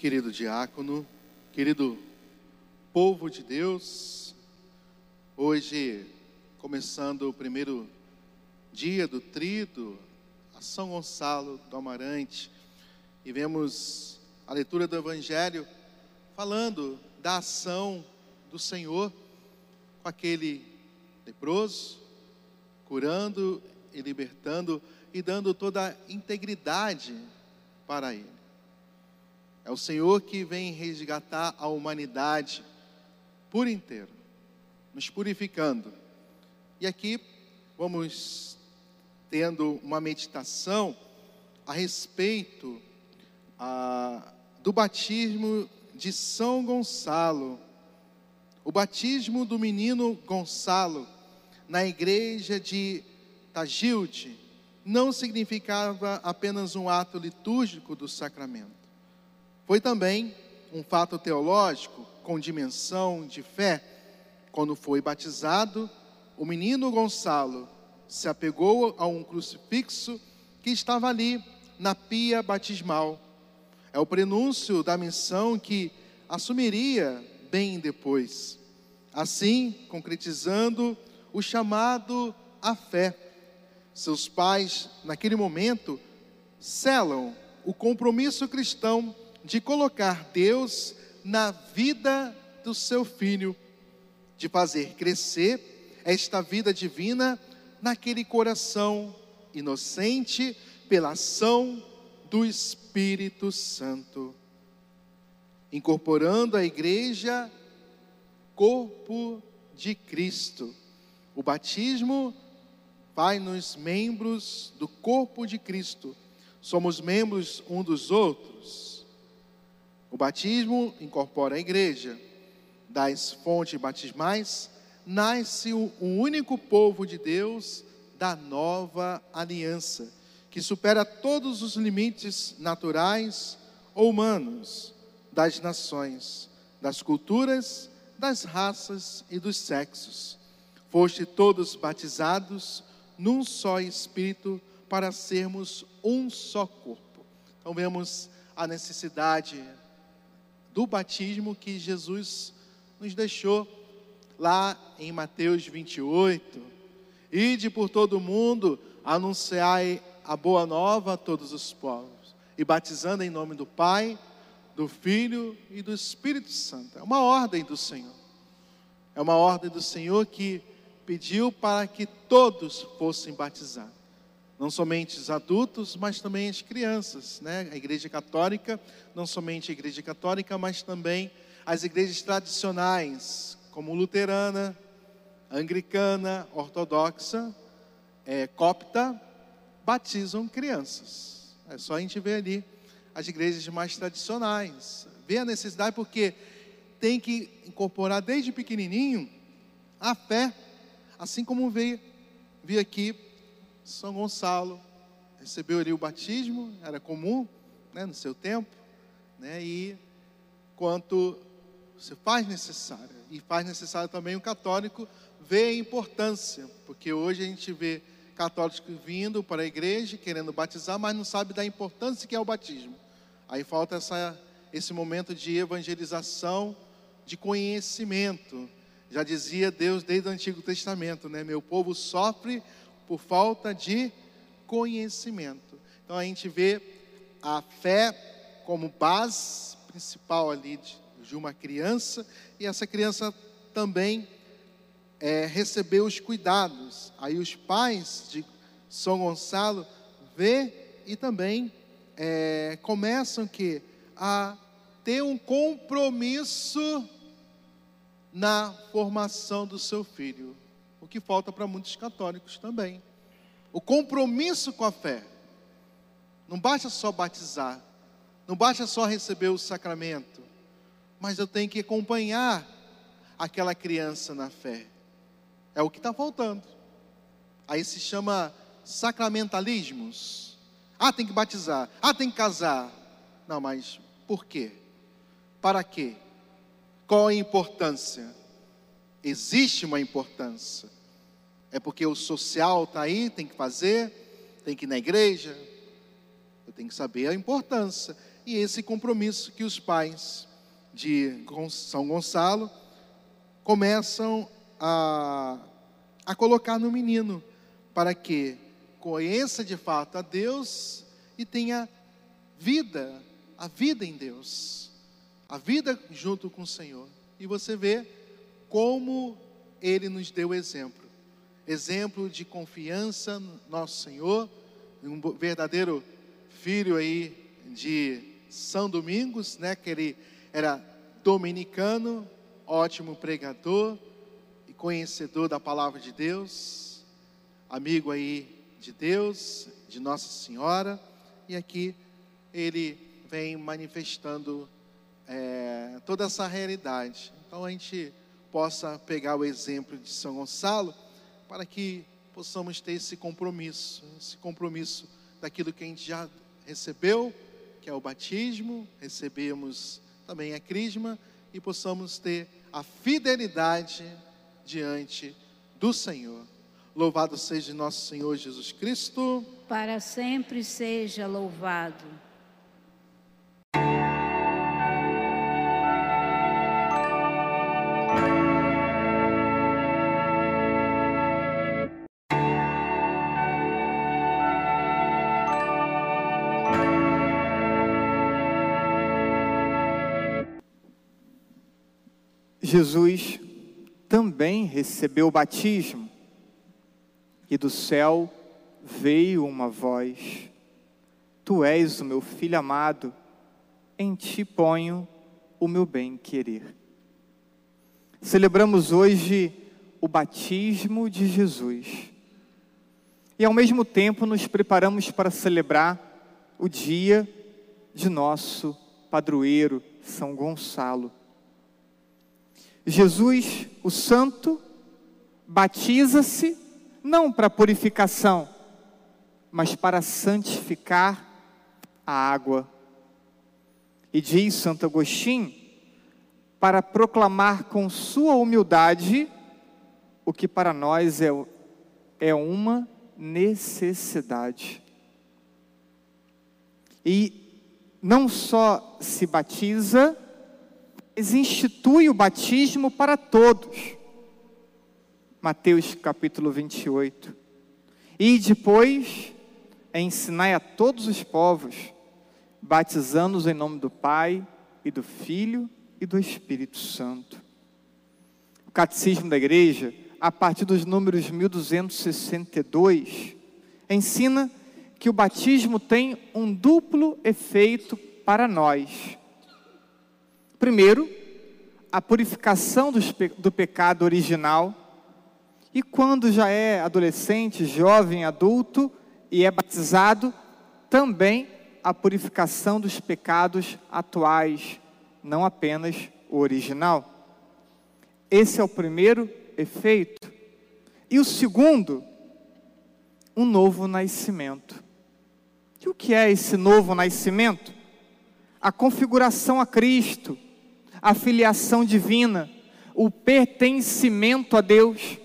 querido diácono, querido povo de Deus, hoje começando o primeiro dia do trido a São Gonçalo do Amarante e vemos a leitura do Evangelho falando da ação do Senhor com aquele leproso, curando e libertando e dando toda a integridade para ele. É o Senhor que vem resgatar a humanidade por inteiro, nos purificando. E aqui vamos tendo uma meditação a respeito a, do batismo de São Gonçalo. O batismo do menino Gonçalo na igreja de Tagilde não significava apenas um ato litúrgico do sacramento foi também um fato teológico com dimensão de fé. Quando foi batizado, o menino Gonçalo se apegou a um crucifixo que estava ali na pia batismal. É o prenúncio da missão que assumiria bem depois. Assim, concretizando o chamado à fé. Seus pais, naquele momento, selam o compromisso cristão de colocar Deus na vida do seu filho, de fazer crescer esta vida divina naquele coração inocente pela ação do Espírito Santo, incorporando a igreja corpo de Cristo. O batismo faz-nos membros do corpo de Cristo. Somos membros um dos outros. O batismo incorpora a igreja. Das fontes batismais nasce o único povo de Deus da nova aliança, que supera todos os limites naturais ou humanos das nações, das culturas, das raças e dos sexos. Foste todos batizados num só Espírito para sermos um só corpo. Então vemos a necessidade do batismo que Jesus nos deixou lá em Mateus 28. Ide por todo o mundo, anunciai a boa nova a todos os povos, e batizando em nome do Pai, do Filho e do Espírito Santo. É uma ordem do Senhor. É uma ordem do Senhor que pediu para que todos fossem batizados não somente os adultos, mas também as crianças, né? A Igreja Católica, não somente a Igreja Católica, mas também as igrejas tradicionais, como luterana, anglicana, ortodoxa, é, copta, batizam crianças. É só a gente ver ali as igrejas mais tradicionais. Vê a necessidade porque tem que incorporar desde pequenininho a fé, assim como veio, vi aqui são Gonçalo recebeu ali o batismo, era comum né, no seu tempo, né, e quanto se faz necessário, e faz necessário também o católico ver a importância, porque hoje a gente vê católicos vindo para a igreja querendo batizar, mas não sabe da importância que é o batismo. Aí falta essa, esse momento de evangelização, de conhecimento. Já dizia Deus desde o Antigo Testamento, né? Meu povo sofre por falta de conhecimento. Então a gente vê a fé como base principal ali de, de uma criança, e essa criança também é, recebeu os cuidados. Aí os pais de São Gonçalo vê e também é, começam que a ter um compromisso na formação do seu filho o que falta para muitos católicos também. O compromisso com a fé. Não basta só batizar, não basta só receber o sacramento, mas eu tenho que acompanhar aquela criança na fé. É o que está faltando. Aí se chama sacramentalismos. Ah, tem que batizar. Ah, tem que casar. Não, mas por quê? Para quê? Qual a importância? Existe uma importância. É porque o social está aí, tem que fazer, tem que ir na igreja. Eu tenho que saber a importância. e esse compromisso que os pais de São Gonçalo começam a, a colocar no menino, para que conheça de fato a Deus e tenha vida, a vida em Deus, a vida junto com o Senhor. E você vê como ele nos deu exemplo exemplo de confiança no nosso Senhor, um verdadeiro filho aí de São Domingos, né, que ele era dominicano, ótimo pregador e conhecedor da palavra de Deus, amigo aí de Deus, de Nossa Senhora, e aqui ele vem manifestando é, toda essa realidade. Então a gente possa pegar o exemplo de São Gonçalo para que possamos ter esse compromisso, esse compromisso daquilo que a gente já recebeu, que é o batismo, recebemos também a crisma e possamos ter a fidelidade diante do Senhor. Louvado seja nosso Senhor Jesus Cristo. Para sempre seja louvado. Jesus também recebeu o batismo e do céu veio uma voz: Tu és o meu filho amado, em ti ponho o meu bem-querer. Celebramos hoje o batismo de Jesus e, ao mesmo tempo, nos preparamos para celebrar o dia de nosso padroeiro, São Gonçalo. Jesus, o Santo, batiza-se não para purificação, mas para santificar a água. E diz Santo Agostinho, para proclamar com sua humildade o que para nós é, é uma necessidade. E não só se batiza, institui o batismo para todos. Mateus capítulo 28. E depois ensinai a todos os povos, batizando-os em nome do Pai e do Filho e do Espírito Santo. O Catecismo da Igreja, a partir dos números 1262, ensina que o batismo tem um duplo efeito para nós. Primeiro, a purificação do, do pecado original. E quando já é adolescente, jovem, adulto e é batizado, também a purificação dos pecados atuais, não apenas o original. Esse é o primeiro efeito. E o segundo, um novo nascimento. E o que é esse novo nascimento? A configuração a Cristo a filiação divina, o pertencimento a Deus.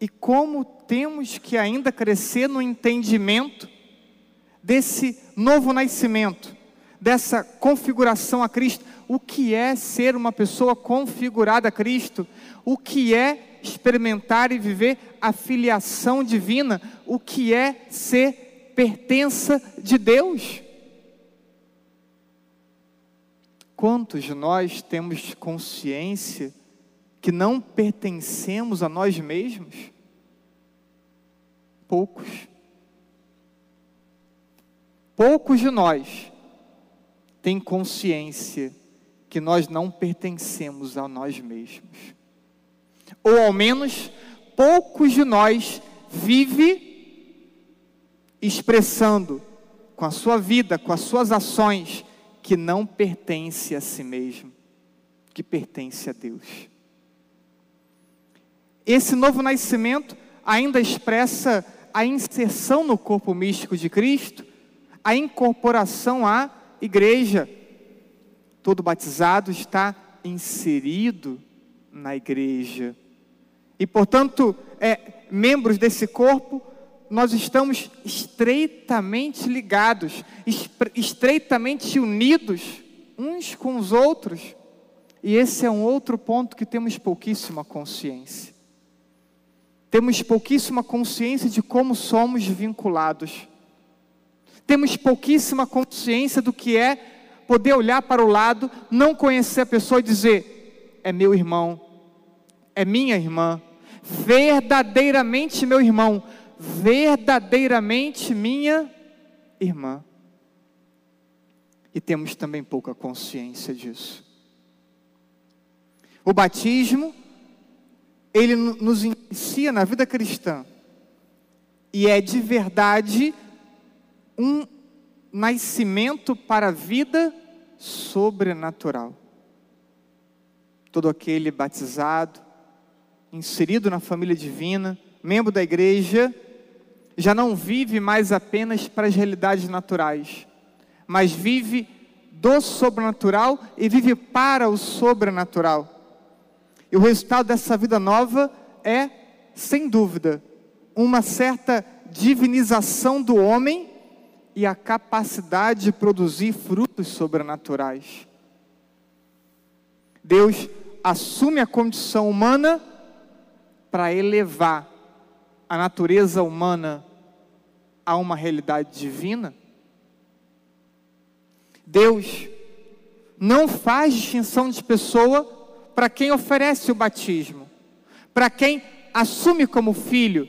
E como temos que ainda crescer no entendimento desse novo nascimento, dessa configuração a Cristo. O que é ser uma pessoa configurada a Cristo? O que é experimentar e viver a filiação divina? O que é ser pertença de Deus? Quantos de nós temos consciência que não pertencemos a nós mesmos? Poucos. Poucos de nós têm consciência que nós não pertencemos a nós mesmos. Ou ao menos poucos de nós vive expressando com a sua vida, com as suas ações, que não pertence a si mesmo, que pertence a Deus. Esse novo nascimento ainda expressa a inserção no corpo místico de Cristo, a incorporação à igreja. Todo batizado está inserido na igreja. E, portanto, é, membros desse corpo nós estamos estreitamente ligados, estreitamente unidos uns com os outros. E esse é um outro ponto que temos pouquíssima consciência. Temos pouquíssima consciência de como somos vinculados. Temos pouquíssima consciência do que é poder olhar para o lado, não conhecer a pessoa e dizer: é meu irmão, é minha irmã, verdadeiramente meu irmão, verdadeiramente minha irmã. E temos também pouca consciência disso. O batismo, ele nos inicia na vida cristã, e é de verdade um nascimento para a vida sobrenatural. Todo aquele batizado, inserido na família divina, membro da igreja, já não vive mais apenas para as realidades naturais, mas vive do sobrenatural e vive para o sobrenatural. E o resultado dessa vida nova é, sem dúvida, uma certa divinização do homem e a capacidade de produzir frutos sobrenaturais. Deus assume a condição humana para elevar a natureza humana a uma realidade divina? Deus não faz distinção de pessoa para quem oferece o batismo, para quem assume como filho.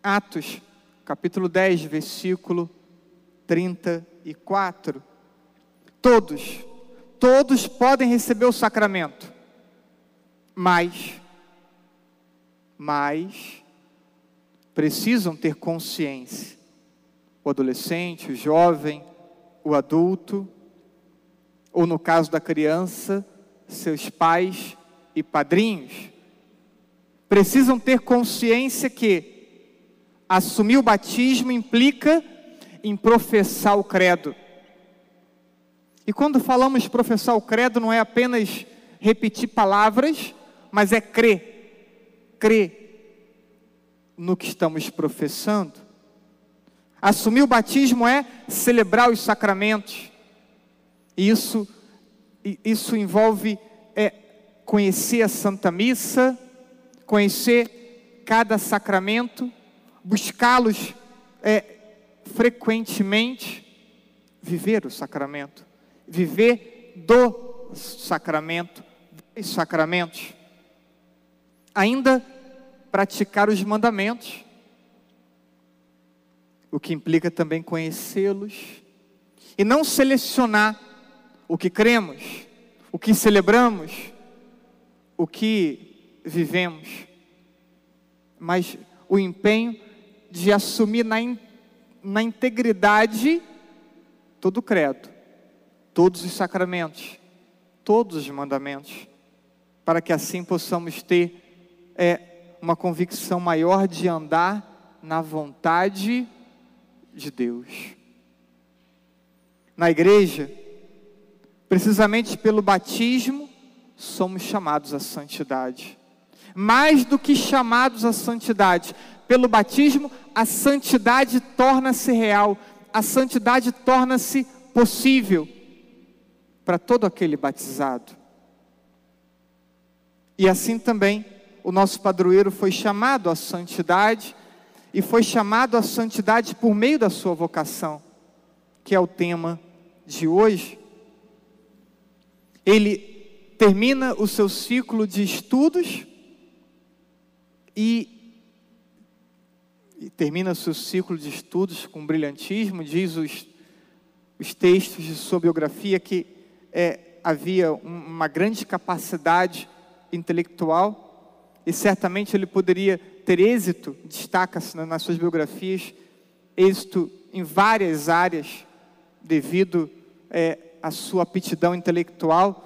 Atos, capítulo 10, versículo 34. Todos, todos podem receber o sacramento, mas mas precisam ter consciência. O adolescente, o jovem, o adulto, ou no caso da criança, seus pais e padrinhos, precisam ter consciência que assumir o batismo implica em professar o credo. E quando falamos professar o credo, não é apenas repetir palavras, mas é crer crer no que estamos professando. Assumir o batismo é celebrar os sacramentos. Isso, isso envolve é, conhecer a Santa Missa, conhecer cada sacramento, buscá-los é, frequentemente, viver o sacramento, viver do sacramento, dos sacramentos ainda praticar os mandamentos, o que implica também conhecê-los e não selecionar o que cremos, o que celebramos, o que vivemos, mas o empenho de assumir na, in, na integridade todo o credo, todos os sacramentos, todos os mandamentos, para que assim possamos ter é uma convicção maior de andar na vontade de Deus. Na igreja, precisamente pelo batismo, somos chamados à santidade. Mais do que chamados à santidade, pelo batismo, a santidade torna-se real, a santidade torna-se possível para todo aquele batizado. E assim também o nosso padroeiro foi chamado à santidade e foi chamado à santidade por meio da sua vocação, que é o tema de hoje. Ele termina o seu ciclo de estudos e, e termina o seu ciclo de estudos com brilhantismo, diz os, os textos de sua biografia que é, havia uma grande capacidade intelectual e certamente ele poderia ter êxito, destaca-se nas suas biografias, êxito em várias áreas, devido é, à sua aptidão intelectual,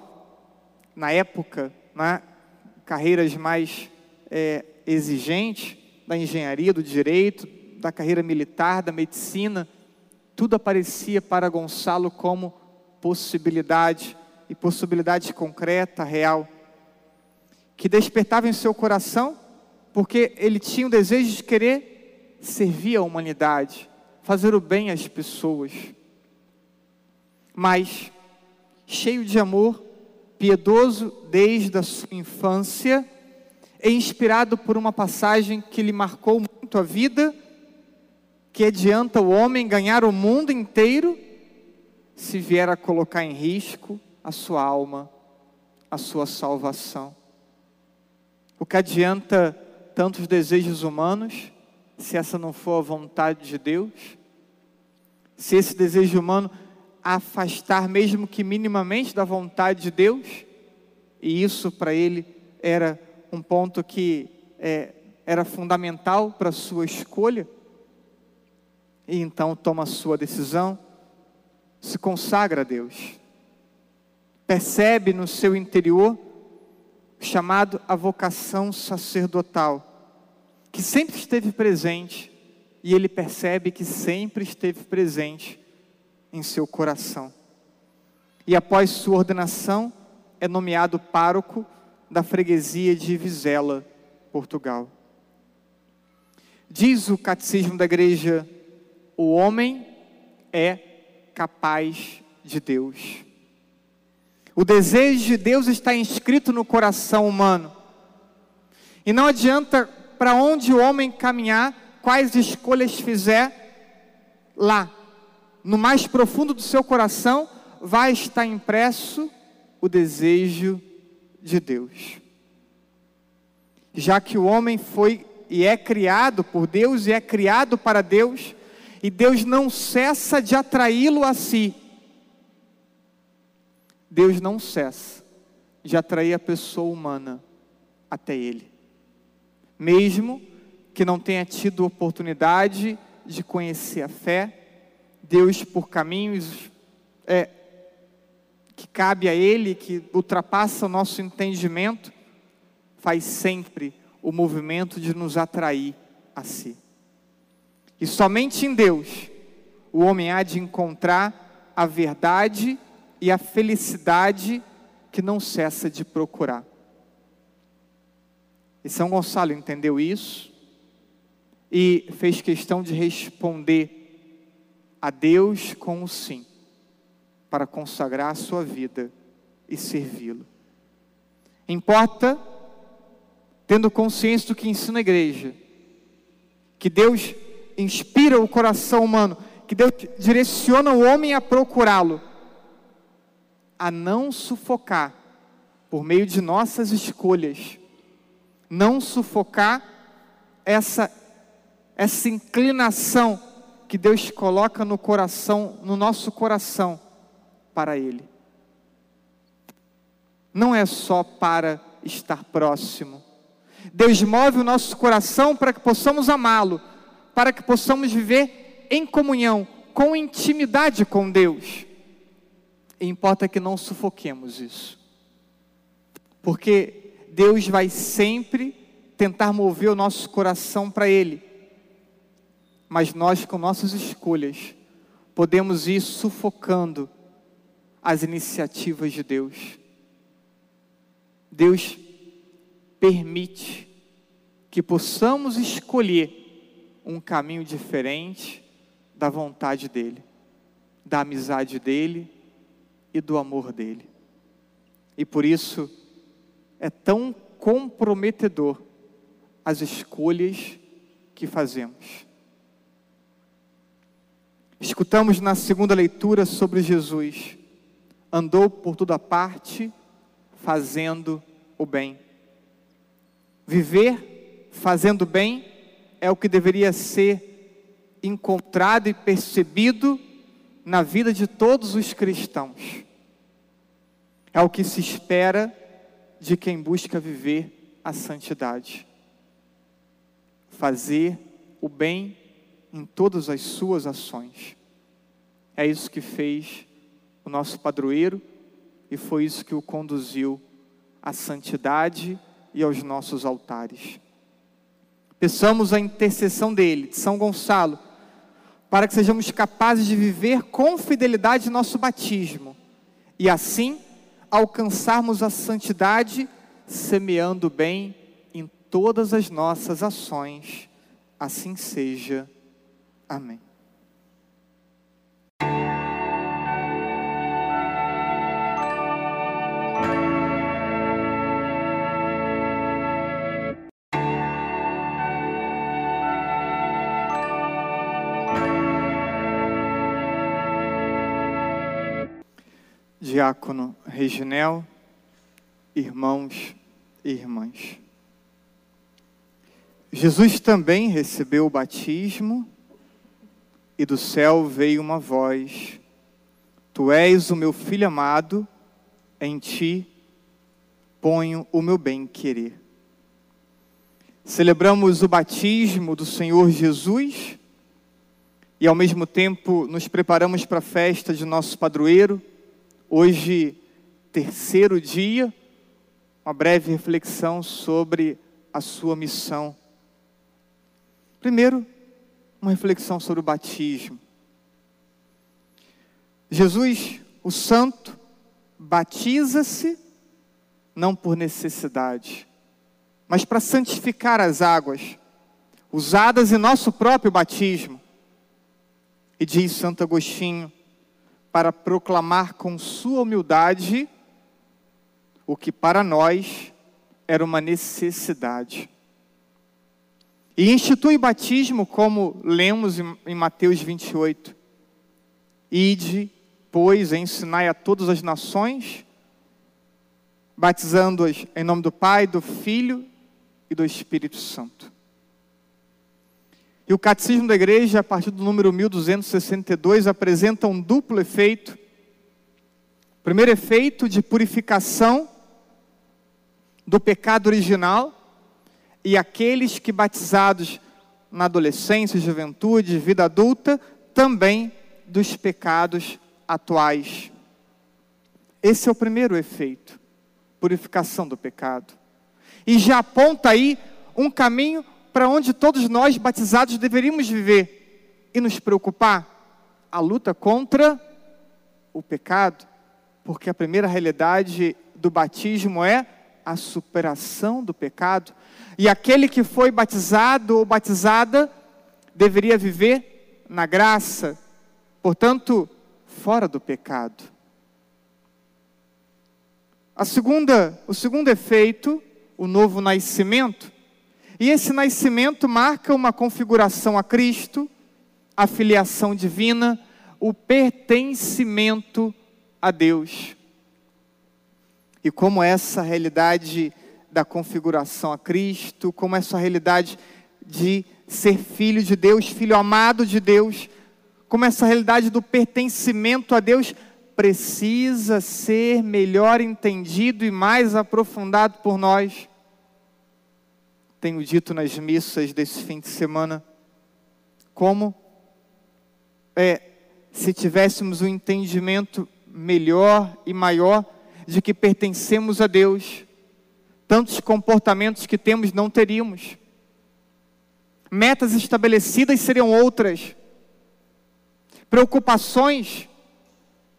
na época, né, carreiras mais é, exigentes, da engenharia, do direito, da carreira militar, da medicina, tudo aparecia para Gonçalo como possibilidade, e possibilidade concreta, real que despertava em seu coração, porque ele tinha o desejo de querer servir a humanidade, fazer o bem às pessoas. Mas, cheio de amor, piedoso desde a sua infância, e inspirado por uma passagem que lhe marcou muito a vida, que adianta o homem ganhar o mundo inteiro se vier a colocar em risco a sua alma, a sua salvação. O que adianta tantos desejos humanos se essa não for a vontade de Deus? Se esse desejo humano afastar mesmo que minimamente da vontade de Deus, e isso para ele era um ponto que é, era fundamental para a sua escolha, e então toma a sua decisão, se consagra a Deus, percebe no seu interior chamado a vocação sacerdotal, que sempre esteve presente, e ele percebe que sempre esteve presente em seu coração. E após sua ordenação, é nomeado pároco da freguesia de Vizela, Portugal. Diz o catecismo da igreja: o homem é capaz de Deus. O desejo de Deus está inscrito no coração humano. E não adianta para onde o homem caminhar, quais escolhas fizer, lá, no mais profundo do seu coração, vai estar impresso o desejo de Deus. Já que o homem foi e é criado por Deus e é criado para Deus, e Deus não cessa de atraí-lo a si. Deus não cessa de atrair a pessoa humana até Ele, mesmo que não tenha tido oportunidade de conhecer a fé, Deus por caminhos é, que cabe a Ele, que ultrapassa o nosso entendimento, faz sempre o movimento de nos atrair a si. E somente em Deus o homem há de encontrar a verdade e a felicidade que não cessa de procurar. E São Gonçalo entendeu isso e fez questão de responder a Deus com o sim para consagrar a sua vida e servi-lo. Importa, tendo consciência do que ensina a igreja, que Deus inspira o coração humano, que Deus direciona o homem a procurá-lo, a não sufocar por meio de nossas escolhas, não sufocar essa essa inclinação que Deus coloca no coração, no nosso coração para Ele. Não é só para estar próximo. Deus move o nosso coração para que possamos amá-lo, para que possamos viver em comunhão, com intimidade com Deus. E importa que não sufoquemos isso. Porque Deus vai sempre tentar mover o nosso coração para Ele. Mas nós, com nossas escolhas, podemos ir sufocando as iniciativas de Deus. Deus permite que possamos escolher um caminho diferente da vontade dEle, da amizade dEle e do amor dEle. E por isso é tão comprometedor as escolhas que fazemos. Escutamos na segunda leitura sobre Jesus andou por toda parte fazendo o bem. Viver fazendo bem é o que deveria ser encontrado e percebido na vida de todos os cristãos. É o que se espera de quem busca viver a santidade. Fazer o bem em todas as suas ações. É isso que fez o nosso padroeiro, e foi isso que o conduziu à santidade e aos nossos altares. Peçamos a intercessão dele, de São Gonçalo, para que sejamos capazes de viver com fidelidade nosso batismo e assim alcançarmos a santidade, semeando bem em todas as nossas ações. Assim seja. Amém. Diácono Reginel, irmãos e irmãs. Jesus também recebeu o batismo e do céu veio uma voz: Tu és o meu filho amado, em ti ponho o meu bem-querer. Celebramos o batismo do Senhor Jesus e, ao mesmo tempo, nos preparamos para a festa de nosso padroeiro. Hoje, terceiro dia, uma breve reflexão sobre a sua missão Primeiro, uma reflexão sobre o batismo. Jesus, o Santo, batiza-se não por necessidade, mas para santificar as águas, usadas em nosso próprio batismo. E diz Santo Agostinho, para proclamar com sua humildade o que para nós era uma necessidade. E institui batismo, como lemos em Mateus 28. Ide, pois, ensinai a todas as nações, batizando-as em nome do Pai, do Filho e do Espírito Santo. E o Catecismo da Igreja, a partir do número 1262, apresenta um duplo efeito. primeiro efeito de purificação do pecado original, e aqueles que batizados na adolescência, juventude, vida adulta, também dos pecados atuais. Esse é o primeiro efeito, purificação do pecado. E já aponta aí um caminho para onde todos nós batizados deveríamos viver e nos preocupar: a luta contra o pecado, porque a primeira realidade do batismo é a superação do pecado. E aquele que foi batizado ou batizada deveria viver na graça, portanto, fora do pecado. A segunda, o segundo efeito, o novo nascimento, e esse nascimento marca uma configuração a Cristo, a filiação divina, o pertencimento a Deus. E como essa realidade da configuração a Cristo, como essa realidade de ser filho de Deus, filho amado de Deus, como essa realidade do pertencimento a Deus precisa ser melhor entendido e mais aprofundado por nós. Tenho dito nas missas desse fim de semana como é, se tivéssemos um entendimento melhor e maior de que pertencemos a Deus, tantos comportamentos que temos não teríamos. Metas estabelecidas seriam outras. Preocupações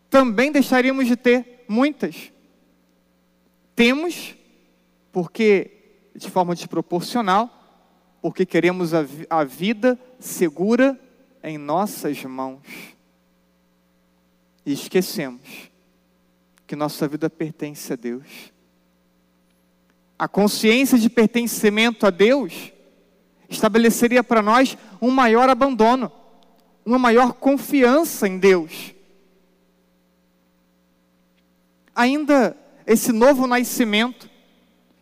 também deixaríamos de ter, muitas. Temos, porque de forma desproporcional, porque queremos a, a vida segura em nossas mãos. E esquecemos que nossa vida pertence a Deus a consciência de pertencimento a Deus, estabeleceria para nós um maior abandono, uma maior confiança em Deus. Ainda esse novo nascimento,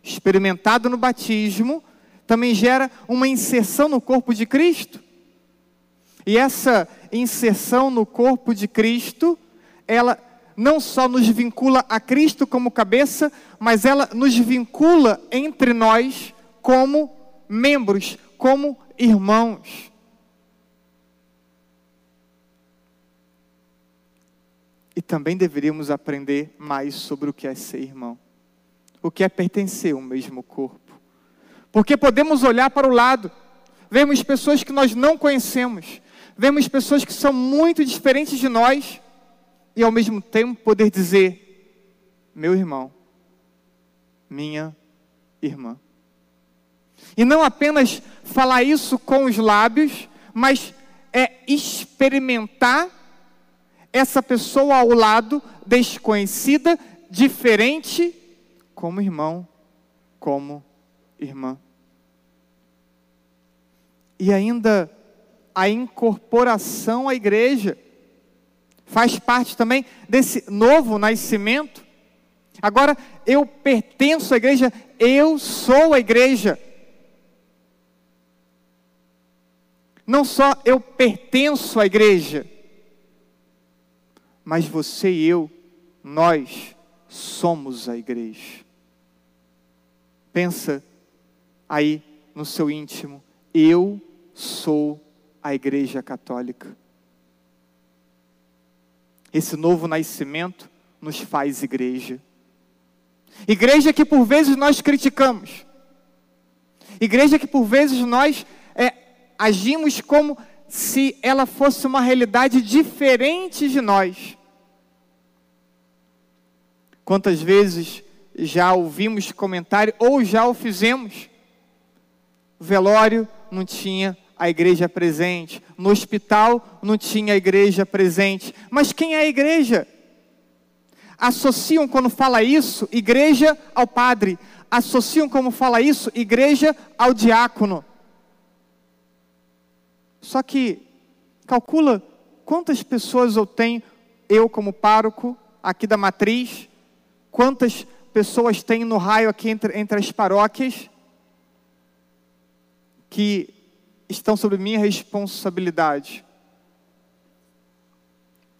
experimentado no batismo, também gera uma inserção no corpo de Cristo. E essa inserção no corpo de Cristo, ela não só nos vincula a Cristo como cabeça, mas ela nos vincula entre nós como membros, como irmãos. E também deveríamos aprender mais sobre o que é ser irmão, o que é pertencer ao mesmo corpo. Porque podemos olhar para o lado, vemos pessoas que nós não conhecemos, vemos pessoas que são muito diferentes de nós, e ao mesmo tempo poder dizer: meu irmão, minha irmã. E não apenas falar isso com os lábios, mas é experimentar essa pessoa ao lado, desconhecida, diferente, como irmão, como irmã. E ainda a incorporação à igreja faz parte também desse novo nascimento. Agora eu pertenço à igreja, eu sou a igreja. Não só eu pertenço à igreja, mas você e eu, nós somos a igreja. Pensa aí no seu íntimo, eu sou a igreja católica. Esse novo nascimento nos faz igreja. Igreja que por vezes nós criticamos. Igreja que por vezes nós é, agimos como se ela fosse uma realidade diferente de nós. Quantas vezes já ouvimos comentário ou já o fizemos? O velório não tinha a igreja presente, no hospital não tinha a igreja presente. Mas quem é a igreja? Associam quando fala isso, igreja ao padre. Associam como fala isso, igreja ao diácono. Só que calcula quantas pessoas eu tenho, eu como pároco, aqui da matriz, quantas pessoas tem no raio aqui entre, entre as paróquias, que estão sob minha responsabilidade.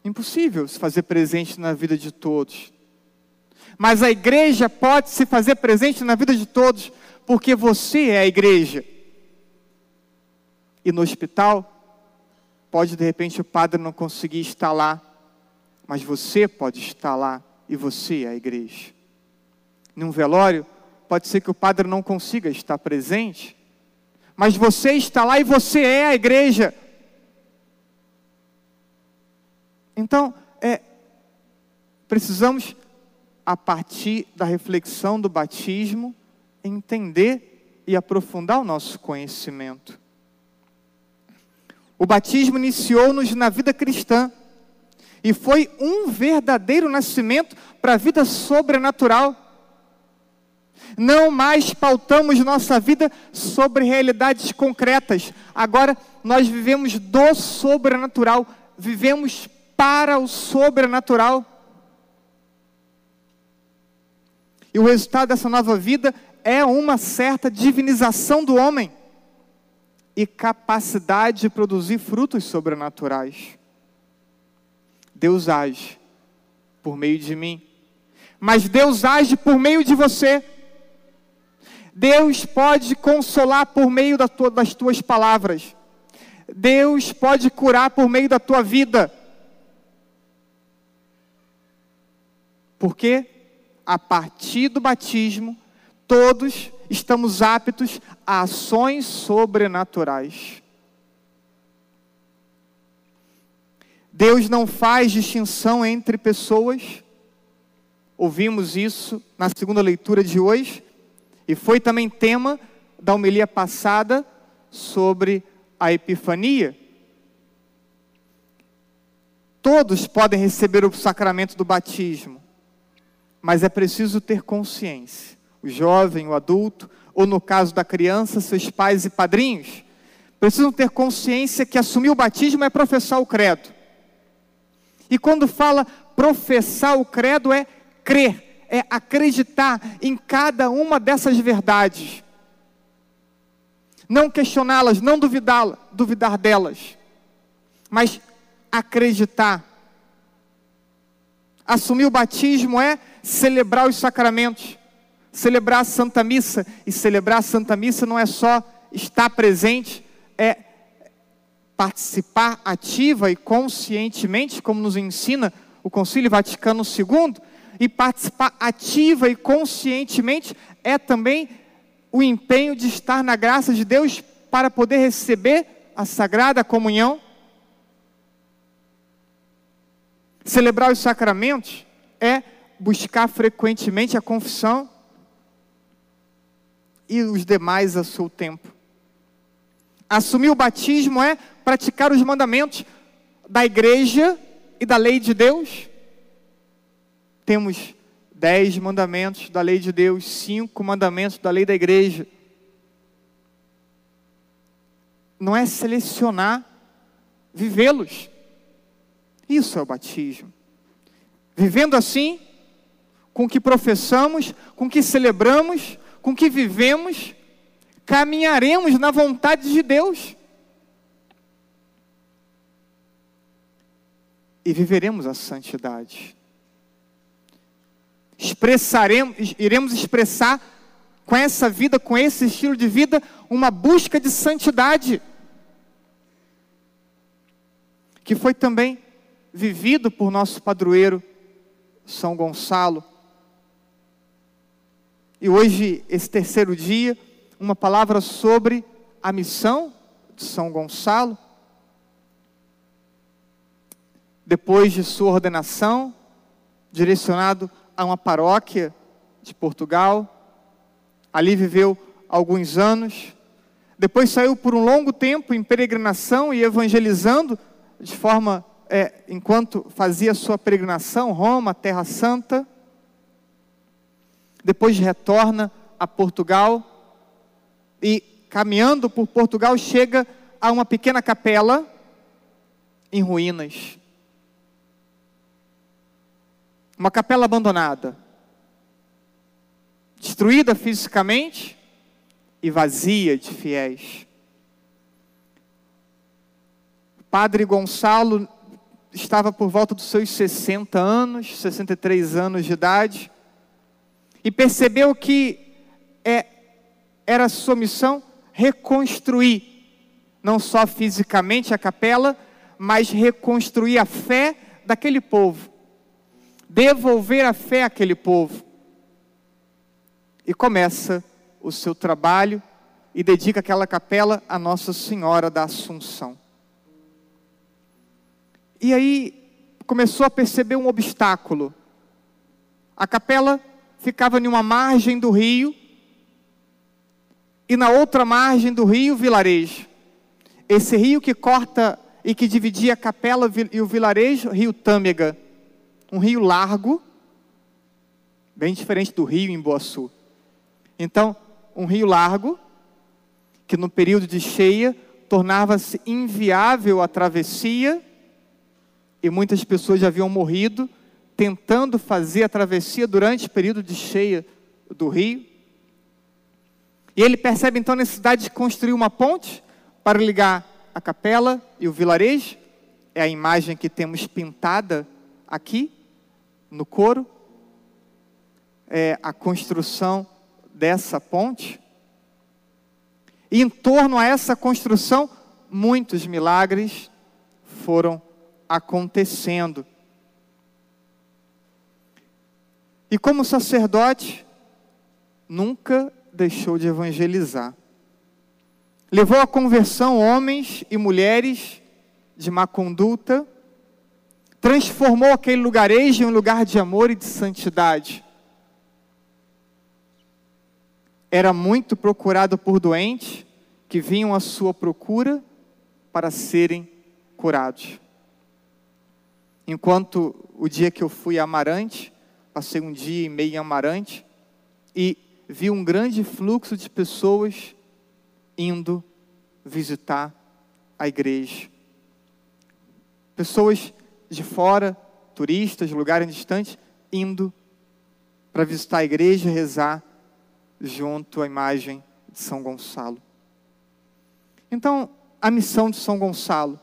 Impossível se fazer presente na vida de todos. Mas a igreja pode se fazer presente na vida de todos, porque você é a igreja. E no hospital, pode de repente o padre não conseguir estar lá, mas você pode estar lá e você é a igreja. Num velório, pode ser que o padre não consiga estar presente, mas você está lá e você é a igreja. Então, é, precisamos, a partir da reflexão do batismo, entender e aprofundar o nosso conhecimento. O batismo iniciou-nos na vida cristã e foi um verdadeiro nascimento para a vida sobrenatural. Não mais pautamos nossa vida sobre realidades concretas. Agora nós vivemos do sobrenatural, vivemos para o sobrenatural. E o resultado dessa nova vida é uma certa divinização do homem e capacidade de produzir frutos sobrenaturais. Deus age por meio de mim, mas Deus age por meio de você. Deus pode consolar por meio das tuas palavras. Deus pode curar por meio da tua vida. Porque a partir do batismo, todos estamos aptos a ações sobrenaturais. Deus não faz distinção entre pessoas. Ouvimos isso na segunda leitura de hoje. E foi também tema da homilia passada sobre a Epifania. Todos podem receber o sacramento do batismo, mas é preciso ter consciência. O jovem, o adulto, ou no caso da criança, seus pais e padrinhos, precisam ter consciência que assumir o batismo é professar o credo. E quando fala professar o credo é crer é acreditar em cada uma dessas verdades. Não questioná-las, não duvidá-las, duvidar delas, mas acreditar. Assumir o batismo é celebrar os sacramentos, celebrar a Santa Missa, e celebrar a Santa Missa não é só estar presente, é participar ativa e conscientemente, como nos ensina o Concílio Vaticano II, e participar ativa e conscientemente é também o empenho de estar na graça de Deus para poder receber a sagrada comunhão. Celebrar os sacramentos é buscar frequentemente a confissão e os demais a seu tempo. Assumir o batismo é praticar os mandamentos da igreja e da lei de Deus. Temos dez mandamentos da lei de Deus, cinco mandamentos da lei da igreja. Não é selecionar, vivê-los. Isso é o batismo. Vivendo assim, com o que professamos, com o que celebramos, com o que vivemos, caminharemos na vontade de Deus. E viveremos a santidade. Expressaremos, iremos expressar com essa vida, com esse estilo de vida, uma busca de santidade. Que foi também vivido por nosso padroeiro São Gonçalo. E hoje, esse terceiro dia, uma palavra sobre a missão de São Gonçalo. Depois de sua ordenação, direcionado a uma paróquia de Portugal, ali viveu alguns anos. Depois saiu por um longo tempo em peregrinação e evangelizando de forma, é, enquanto fazia sua peregrinação, Roma, Terra Santa. Depois retorna a Portugal e caminhando por Portugal chega a uma pequena capela em ruínas. Uma capela abandonada, destruída fisicamente e vazia de fiéis. Padre Gonçalo estava por volta dos seus 60 anos, 63 anos de idade, e percebeu que é, era sua missão reconstruir, não só fisicamente a capela, mas reconstruir a fé daquele povo, devolver a fé àquele povo. E começa o seu trabalho e dedica aquela capela a Nossa Senhora da Assunção. E aí começou a perceber um obstáculo. A capela ficava em uma margem do rio e na outra margem do rio, vilarejo. Esse rio que corta e que dividia a capela e o vilarejo, rio Tâmega. Um rio largo, bem diferente do rio em Boaçu. Então, um rio largo, que no período de cheia tornava-se inviável a travessia, e muitas pessoas já haviam morrido tentando fazer a travessia durante o período de cheia do rio. E ele percebe então a necessidade de construir uma ponte para ligar a capela e o vilarejo. É a imagem que temos pintada aqui no coro. É a construção dessa ponte. E em torno a essa construção, muitos milagres foram acontecendo. E como sacerdote, nunca deixou de evangelizar. Levou à conversão homens e mulheres de má conduta, transformou aquele lugarejo em um lugar de amor e de santidade. Era muito procurado por doentes que vinham à sua procura para serem curados. Enquanto o dia que eu fui a Amarante, passei um dia e meio em Amarante, e vi um grande fluxo de pessoas indo visitar a igreja. Pessoas de fora, turistas, lugares distantes, indo para visitar a igreja e rezar junto à imagem de São Gonçalo. Então, a missão de São Gonçalo.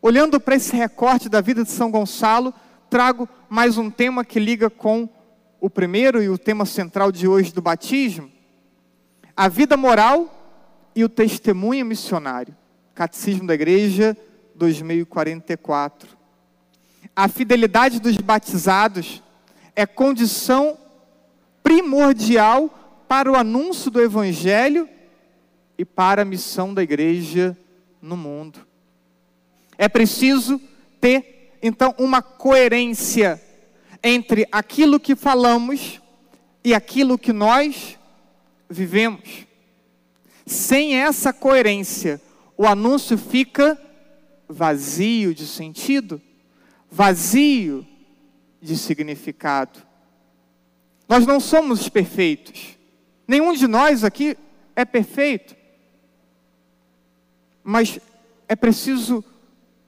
Olhando para esse recorte da vida de São Gonçalo, trago mais um tema que liga com o primeiro e o tema central de hoje do batismo, a vida moral e o testemunho missionário. Catecismo da Igreja 2044. A fidelidade dos batizados é condição primordial para o anúncio do Evangelho e para a missão da igreja no mundo. É preciso ter, então, uma coerência entre aquilo que falamos e aquilo que nós vivemos. Sem essa coerência, o anúncio fica vazio de sentido, vazio de significado. Nós não somos perfeitos. Nenhum de nós aqui é perfeito. Mas é preciso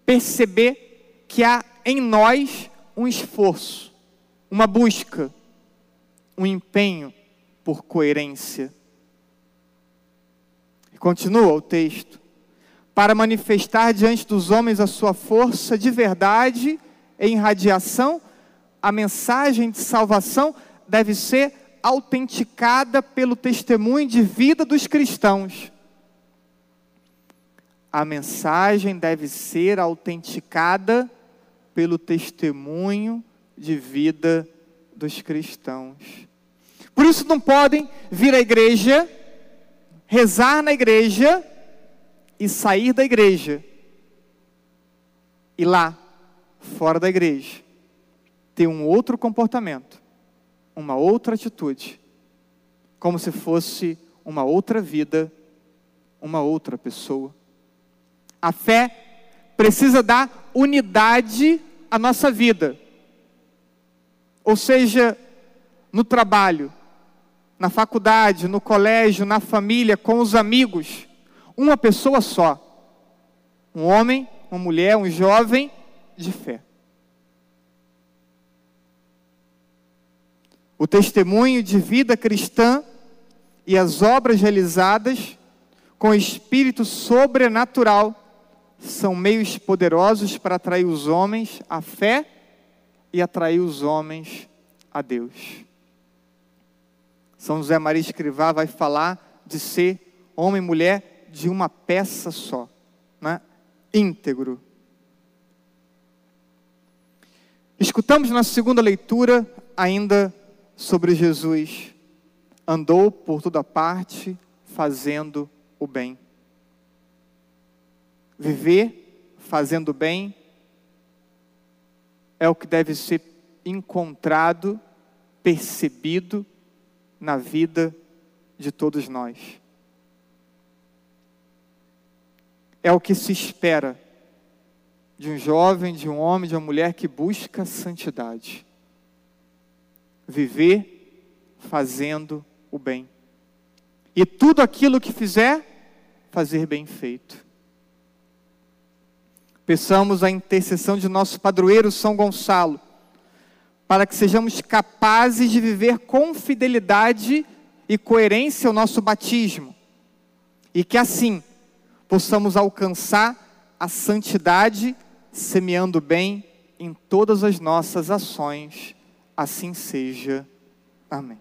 perceber que há em nós um esforço, uma busca, um empenho por coerência. E continua o texto. Para manifestar diante dos homens a sua força de verdade em radiação, a mensagem de salvação deve ser autenticada pelo testemunho de vida dos cristãos. A mensagem deve ser autenticada pelo testemunho de vida dos cristãos. Por isso não podem vir à igreja, rezar na igreja e sair da igreja. E lá, fora da igreja, ter um outro comportamento uma outra atitude, como se fosse uma outra vida, uma outra pessoa. A fé precisa dar unidade à nossa vida. Ou seja, no trabalho, na faculdade, no colégio, na família, com os amigos, uma pessoa só. Um homem, uma mulher, um jovem de fé. O testemunho de vida cristã e as obras realizadas com espírito sobrenatural são meios poderosos para atrair os homens à fé e atrair os homens a Deus. São José Maria Escrivá vai falar de ser homem e mulher de uma peça só, né? íntegro. Escutamos na segunda leitura ainda sobre Jesus. Andou por toda parte fazendo o bem. Viver fazendo bem é o que deve ser encontrado, percebido na vida de todos nós. É o que se espera de um jovem, de um homem, de uma mulher que busca santidade viver fazendo o bem. E tudo aquilo que fizer, fazer bem feito. Peçamos a intercessão de nosso padroeiro São Gonçalo, para que sejamos capazes de viver com fidelidade e coerência o nosso batismo, e que assim possamos alcançar a santidade, semeando bem em todas as nossas ações Assim seja. Amém.